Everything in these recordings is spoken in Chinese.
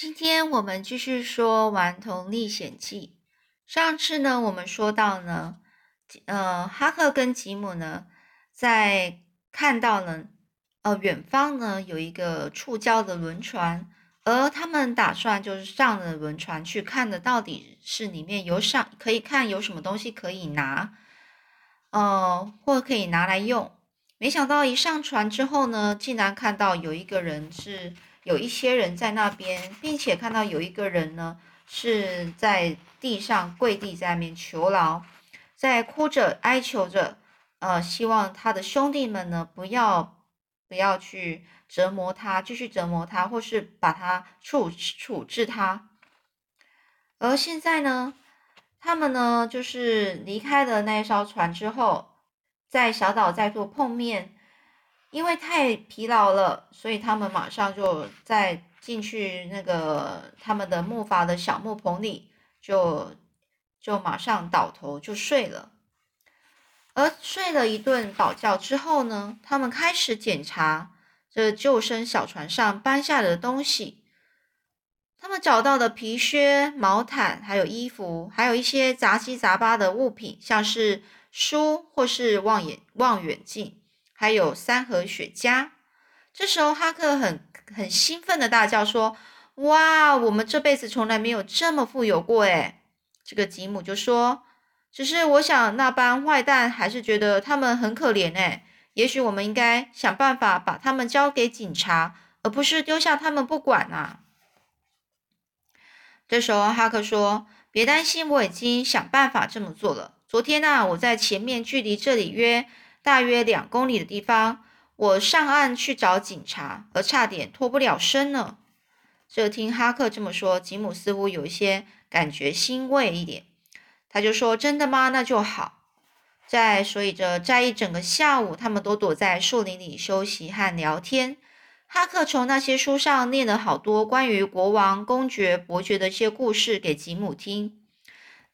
今天我们继续说《顽童历险记》。上次呢，我们说到呢，呃，哈克跟吉姆呢，在看到了呃远方呢有一个触礁的轮船，而他们打算就是上了轮船去看的，到底是里面有上可以看有什么东西可以拿，呃，或可以拿来用。没想到一上船之后呢，竟然看到有一个人是。有一些人在那边，并且看到有一个人呢是在地上跪地在那边求饶，在哭着哀求着，呃，希望他的兄弟们呢不要不要去折磨他，继续折磨他，或是把他处处置他。而现在呢，他们呢就是离开了那一艘船之后，在小岛再度碰面。因为太疲劳了，所以他们马上就在进去那个他们的木筏的小木棚里，就就马上倒头就睡了。而睡了一顿饱觉之后呢，他们开始检查这救生小船上搬下的东西。他们找到的皮靴、毛毯，还有衣服，还有一些杂七杂八的物品，像是书或是望远望远镜。还有三盒雪茄。这时候，哈克很很兴奋的大叫说：“哇，我们这辈子从来没有这么富有过！”诶这个吉姆就说：“只是我想，那帮坏蛋还是觉得他们很可怜。诶也许我们应该想办法把他们交给警察，而不是丢下他们不管啊。”这时候，哈克说：“别担心，我已经想办法这么做了。昨天呢，我在前面，距离这里约……”大约两公里的地方，我上岸去找警察，而差点脱不了身呢。这听哈克这么说，吉姆似乎有一些感觉欣慰一点，他就说：“真的吗？那就好。”在所以这在一整个下午，他们都躲在树林里休息和聊天。哈克从那些书上念了好多关于国王、公爵、伯爵的一些故事给吉姆听。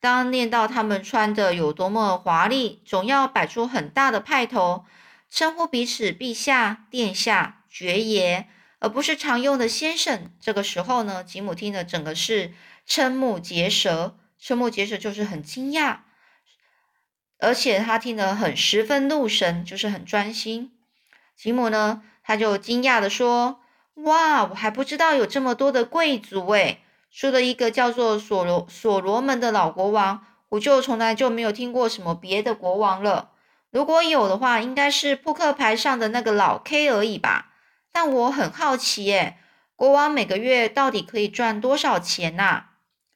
当念到他们穿的有多么华丽，总要摆出很大的派头，称呼彼此陛下、殿下、爵爷，而不是常用的先生。这个时候呢，吉姆听的整个是瞠目结舌，瞠目结舌就是很惊讶，而且他听得很十分入神，就是很专心。吉姆呢，他就惊讶的说：“哇，我还不知道有这么多的贵族诶。”说了一个叫做所罗所罗门的老国王，我就从来就没有听过什么别的国王了。如果有的话，应该是扑克牌上的那个老 K 而已吧。但我很好奇，耶，国王每个月到底可以赚多少钱呐？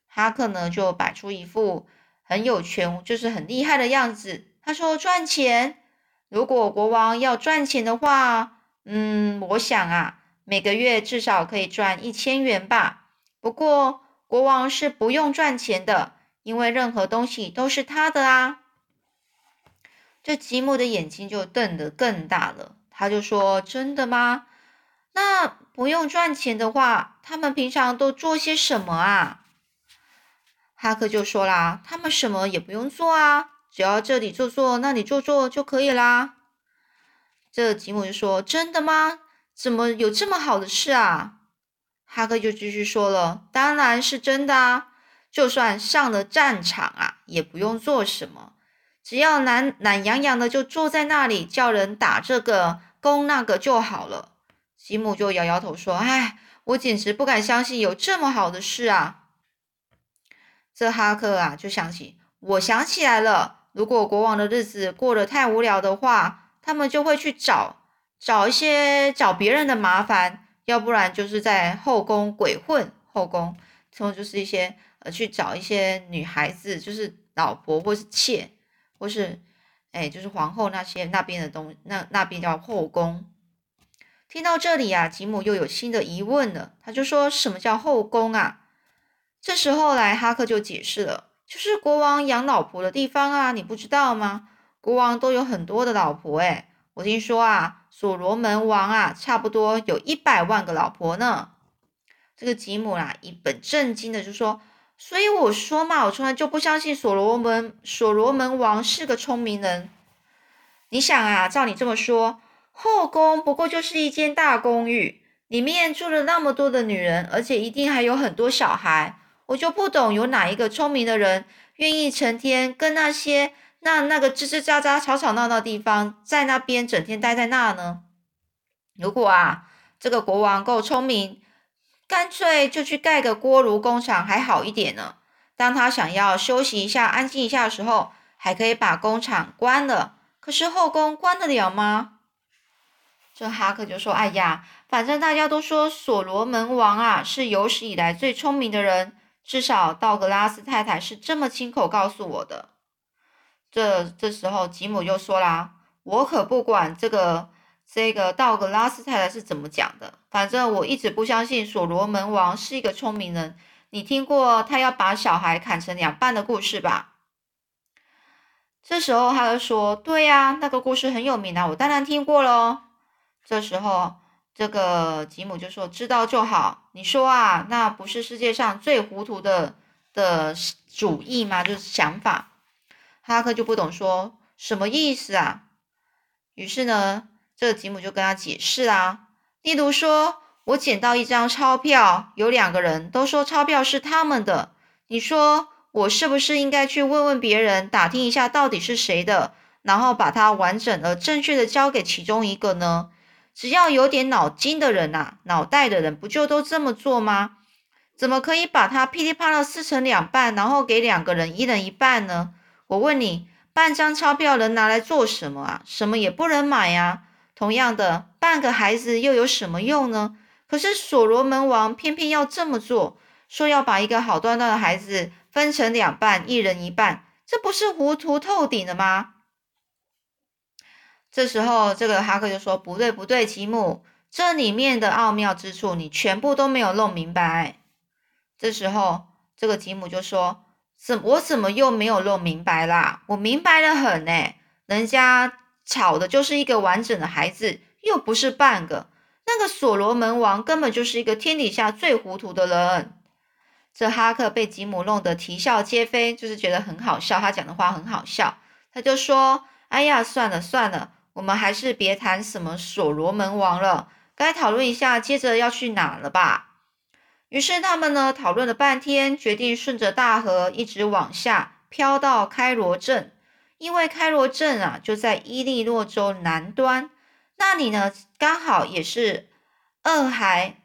哈克呢就摆出一副很有权，就是很厉害的样子。他说赚钱，如果国王要赚钱的话，嗯，我想啊，每个月至少可以赚一千元吧。不过，国王是不用赚钱的，因为任何东西都是他的啊。这吉姆的眼睛就瞪得更大了，他就说：“真的吗？那不用赚钱的话，他们平常都做些什么啊？”哈克就说啦：“他们什么也不用做啊，只要这里做做，那里做做就可以啦。”这吉姆就说：“真的吗？怎么有这么好的事啊？”哈克就继续说了：“当然是真的啊，就算上了战场啊，也不用做什么，只要懒懒洋洋的就坐在那里，叫人打这个攻那个就好了。”吉姆就摇摇头说：“哎，我简直不敢相信有这么好的事啊！”这哈克啊，就想起，我想起来了，如果国王的日子过得太无聊的话，他们就会去找找一些找别人的麻烦。要不然就是在后宫鬼混，后宫，然后就是一些呃去找一些女孩子，就是老婆或是妾，或是哎就是皇后那些那边的东，那那边叫后宫。听到这里啊，吉姆又有新的疑问了，他就说什么叫后宫啊？这时候来哈克就解释了，就是国王养老婆的地方啊，你不知道吗？国王都有很多的老婆，哎，我听说啊。所罗门王啊，差不多有一百万个老婆呢。这个吉姆啦，一本正经的就说：“所以我说嘛，我从来就不相信所罗门所罗门王是个聪明人。你想啊，照你这么说，后宫不过就是一间大公寓，里面住了那么多的女人，而且一定还有很多小孩。我就不懂，有哪一个聪明的人愿意成天跟那些那那个吱吱喳喳、吵吵闹闹地方，在那边整天待在那呢？如果啊，这个国王够聪明，干脆就去盖个锅炉工厂还好一点呢。当他想要休息一下、安静一下的时候，还可以把工厂关了。可是后宫关得了吗？这哈克就说：“哎呀，反正大家都说所罗门王啊是有史以来最聪明的人，至少道格拉斯太太是这么亲口告诉我的。”这这时候吉姆又说啦：“我可不管这个。”这个道格拉斯太太是怎么讲的？反正我一直不相信所罗门王是一个聪明人。你听过他要把小孩砍成两半的故事吧？这时候他就说：“对呀，那个故事很有名啊，我当然听过喽。”这时候这个吉姆就说：“知道就好。”你说啊，那不是世界上最糊涂的的主意吗？就是想法。哈克就不懂，说什么意思啊？于是呢。这个吉姆就跟他解释啦，例如说，我捡到一张钞票，有两个人都说钞票是他们的，你说我是不是应该去问问别人，打听一下到底是谁的，然后把它完整而正确的交给其中一个呢？只要有点脑筋的人呐，脑袋的人不就都这么做吗？怎么可以把它噼里啪啦撕成两半，然后给两个人一人一半呢？我问你，半张钞票能拿来做什么啊？什么也不能买呀。同样的，半个孩子又有什么用呢？可是所罗门王偏偏要这么做，说要把一个好端端的孩子分成两半，一人一半，这不是糊涂透顶了吗？这时候，这个哈克就说：“不对，不对，吉姆，这里面的奥妙之处你全部都没有弄明白。”这时候，这个吉姆就说：“怎我怎么又没有弄明白啦？我明白的很呢，人家。”吵的就是一个完整的孩子，又不是半个。那个所罗门王根本就是一个天底下最糊涂的人。这哈克被吉姆弄得啼笑皆非，就是觉得很好笑。他讲的话很好笑，他就说：“哎呀，算了算了，我们还是别谈什么所罗门王了，该讨论一下接着要去哪了吧。”于是他们呢讨论了半天，决定顺着大河一直往下漂到开罗镇。因为开罗镇啊，就在伊利诺州南端，那里呢，刚好也是俄亥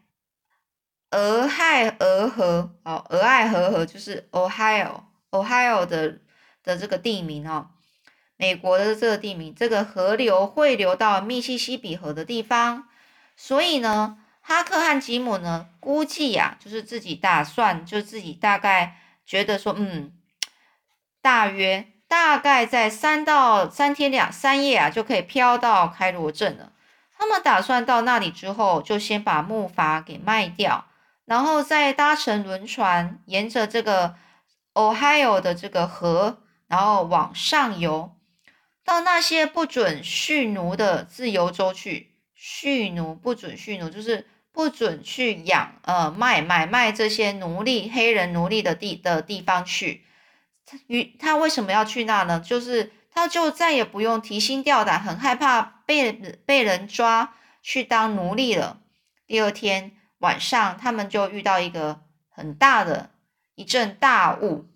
俄亥俄河哦，俄亥俄河就是 Ohio Ohio 的的这个地名哦，美国的这个地名，这个河流汇流到密西西比河的地方，所以呢，哈克和吉姆呢，估计呀，就是自己打算，就自己大概觉得说，嗯，大约。大概在三到三天两三夜啊，就可以飘到开罗镇了。他们打算到那里之后，就先把木筏给卖掉，然后再搭乘轮船，沿着这个 Ohio 的这个河，然后往上游，到那些不准蓄奴的自由州去。蓄奴不准蓄奴，就是不准去养呃卖买卖这些奴隶、黑人奴隶的地的地方去。与他为什么要去那呢？就是他就再也不用提心吊胆，很害怕被被人抓去当奴隶了。第二天晚上，他们就遇到一个很大的一阵大雾。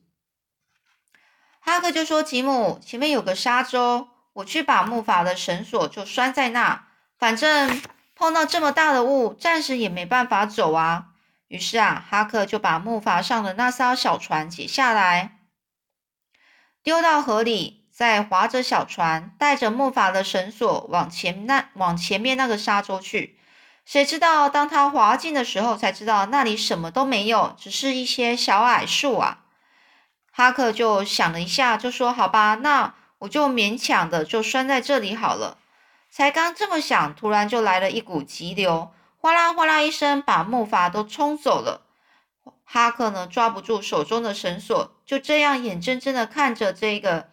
哈克就说：“吉姆，前面有个沙洲，我去把木筏的绳索就拴在那。反正碰到这么大的雾，暂时也没办法走啊。”于是啊，哈克就把木筏上的那艘小船解下来。丢到河里，再划着小船，带着木筏的绳索往前那往前面那个沙洲去。谁知道，当他滑进的时候，才知道那里什么都没有，只是一些小矮树啊。哈克就想了一下，就说：“好吧，那我就勉强的就拴在这里好了。”才刚这么想，突然就来了一股急流，哗啦哗啦一声，把木筏都冲走了。哈克呢，抓不住手中的绳索，就这样眼睁睁的看着这个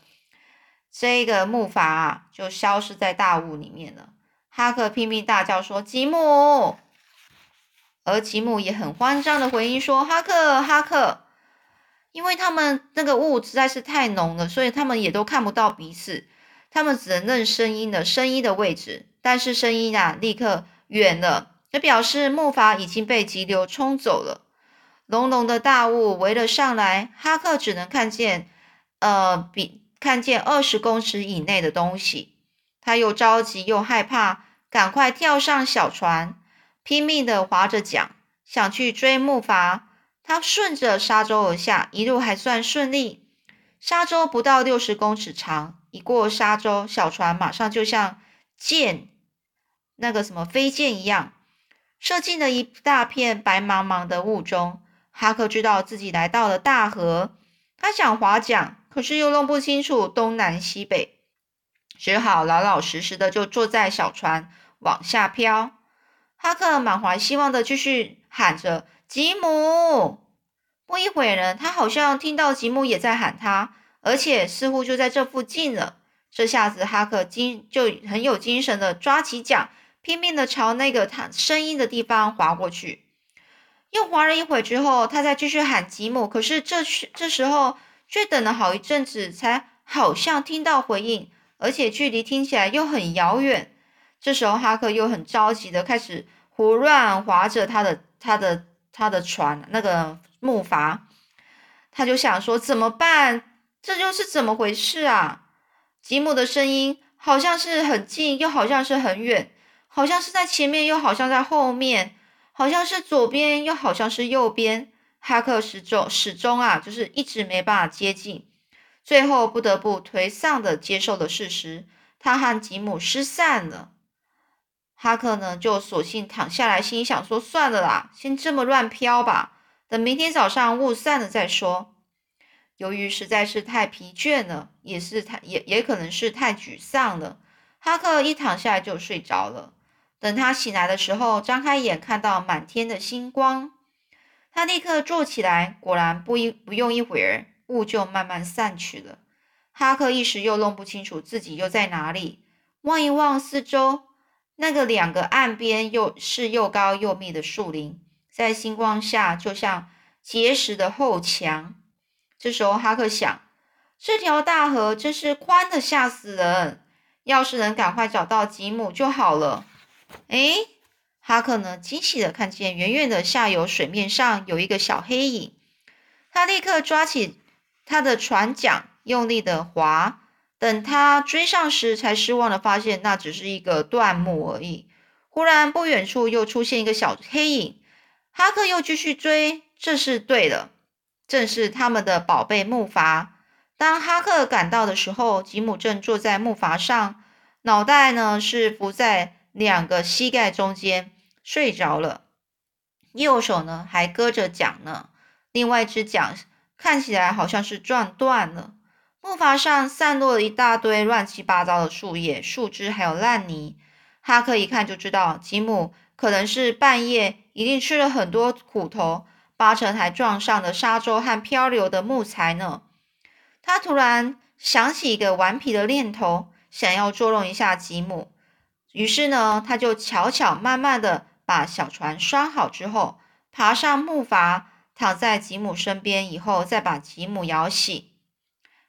这个木筏啊，就消失在大雾里面了。哈克拼命大叫说：“吉姆！”而吉姆也很慌张的回应说：“哈克，哈克！”因为他们那个雾实在是太浓了，所以他们也都看不到彼此，他们只能认声音的声音的位置，但是声音啊，立刻远了。这表示木筏已经被急流冲走了。浓浓的大雾围了上来，哈克只能看见，呃，比看见二十公尺以内的东西。他又着急又害怕，赶快跳上小船，拼命的划着桨，想去追木筏。他顺着沙洲而下，一路还算顺利。沙洲不到六十公尺长，一过沙洲，小船马上就像箭，那个什么飞箭一样，射进了一大片白茫茫的雾中。哈克知道自己来到了大河，他想划桨，可是又弄不清楚东南西北，只好老老实实的就坐在小船往下飘。哈克满怀希望的继续喊着：“吉姆！”不一会儿呢，他好像听到吉姆也在喊他，而且似乎就在这附近了。这下子，哈克精就很有精神的抓起桨，拼命的朝那个他声音的地方划过去。又划了一会之后，他再继续喊吉姆，可是这时这时候却等了好一阵子，才好像听到回应，而且距离听起来又很遥远。这时候哈克又很着急的开始胡乱划着他的他的他的船那个木筏，他就想说怎么办？这又是怎么回事啊？吉姆的声音好像是很近，又好像是很远，好像是在前面，又好像在后面。好像是左边，又好像是右边。哈克始终始终啊，就是一直没办法接近，最后不得不颓丧的接受了事实，他和吉姆失散了。哈克呢，就索性躺下来，心想说：“算了啦，先这么乱飘吧，等明天早上雾散了再说。”由于实在是太疲倦了，也是太也也可能是太沮丧了，哈克一躺下来就睡着了。等他醒来的时候，张开眼看到满天的星光，他立刻坐起来。果然，不一不用一会儿，雾就慢慢散去了。哈克一时又弄不清楚自己又在哪里，望一望四周，那个两个岸边又是又高又密的树林，在星光下就像结实的厚墙。这时候，哈克想：这条大河真是宽的吓死人，要是能赶快找到吉姆就好了。哎，哈克呢？惊喜的看见远远的下游水面上有一个小黑影，他立刻抓起他的船桨，用力的划。等他追上时，才失望的发现那只是一个断木而已。忽然，不远处又出现一个小黑影，哈克又继续追。这是对的，正是他们的宝贝木筏。当哈克赶到的时候，吉姆正坐在木筏上，脑袋呢是浮在。两个膝盖中间睡着了，右手呢还搁着桨呢，另外一只桨看起来好像是撞断了。木筏上散落了一大堆乱七八糟的树叶、树枝，还有烂泥。哈克一看就知道，吉姆可能是半夜一定吃了很多苦头，八成还撞上了沙洲和漂流的木材呢。他突然想起一个顽皮的念头，想要捉弄一下吉姆。于是呢，他就巧巧慢慢的把小船拴好之后，爬上木筏，躺在吉姆身边，以后再把吉姆摇醒。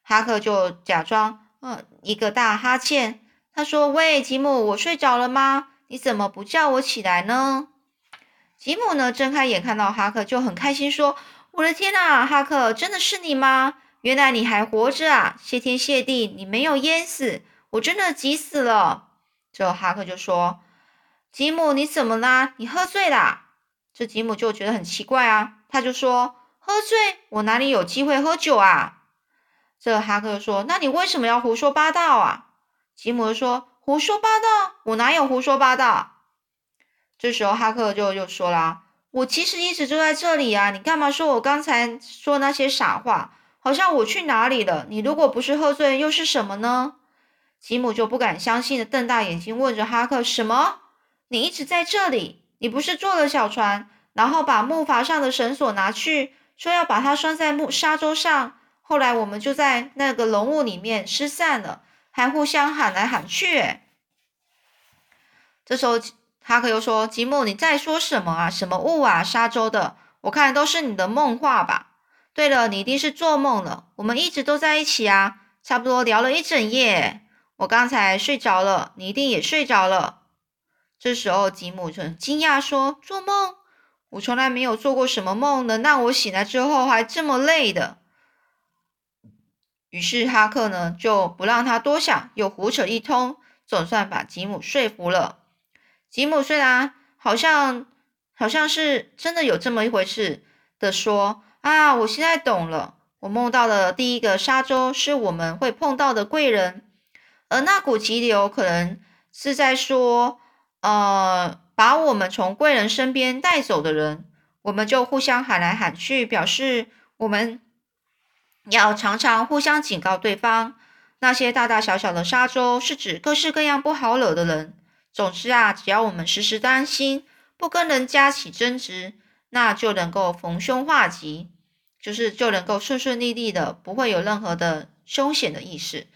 哈克就假装嗯一个大哈欠，他说：“喂，吉姆，我睡着了吗？你怎么不叫我起来呢？”吉姆呢睁开眼看到哈克就很开心，说：“我的天呐，哈克，真的是你吗？原来你还活着啊！谢天谢地，你没有淹死，我真的急死了。”这，哈克就说：“吉姆，你怎么啦？你喝醉啦？”这吉姆就觉得很奇怪啊，他就说：“喝醉？我哪里有机会喝酒啊？”这哈克说：“那你为什么要胡说八道啊？”吉姆说：“胡说八道？我哪有胡说八道？”这时候，哈克就又说啦：“我其实一直就在这里啊，你干嘛说我刚才说那些傻话？好像我去哪里了？你如果不是喝醉，又是什么呢？”吉姆就不敢相信的瞪大眼睛问着哈克：“什么？你一直在这里？你不是坐了小船，然后把木筏上的绳索拿去，说要把它拴在木沙洲上？后来我们就在那个浓雾里面失散了，还互相喊来喊去。”这时候哈克又说：“吉姆，你在说什么啊？什么雾啊？沙洲的？我看都是你的梦话吧？对了，你一定是做梦了。我们一直都在一起啊，差不多聊了一整夜。”我刚才睡着了，你一定也睡着了。这时候吉姆就很惊讶说：“做梦？我从来没有做过什么梦能让我醒来之后还这么累的。”于是哈克呢就不让他多想，又胡扯一通，总算把吉姆说服了。吉姆虽然好像好像是真的有这么一回事的说：“啊，我现在懂了，我梦到的第一个沙洲是我们会碰到的贵人，而那股急流可能是在说。”呃，把我们从贵人身边带走的人，我们就互相喊来喊去，表示我们要常常互相警告对方。那些大大小小的沙洲是指各式各样不好惹的人。总之啊，只要我们时时担心，不跟人家起争执，那就能够逢凶化吉，就是就能够顺顺利利的，不会有任何的凶险的意识。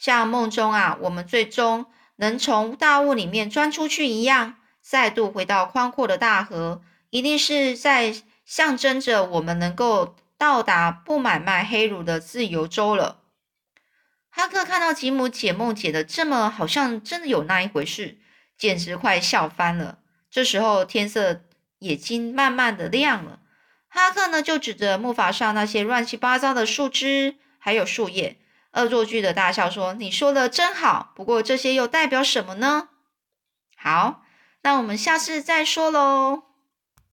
像梦中啊，我们最终。能从大雾里面钻出去一样，再度回到宽阔的大河，一定是在象征着我们能够到达不买卖黑乳的自由州了。哈克看到吉姆解梦解的这么好像真的有那一回事，简直快笑翻了。这时候天色已经慢慢的亮了，哈克呢就指着木筏上那些乱七八糟的树枝还有树叶。恶作剧的大笑说：“你说的真好，不过这些又代表什么呢？”好，那我们下次再说喽。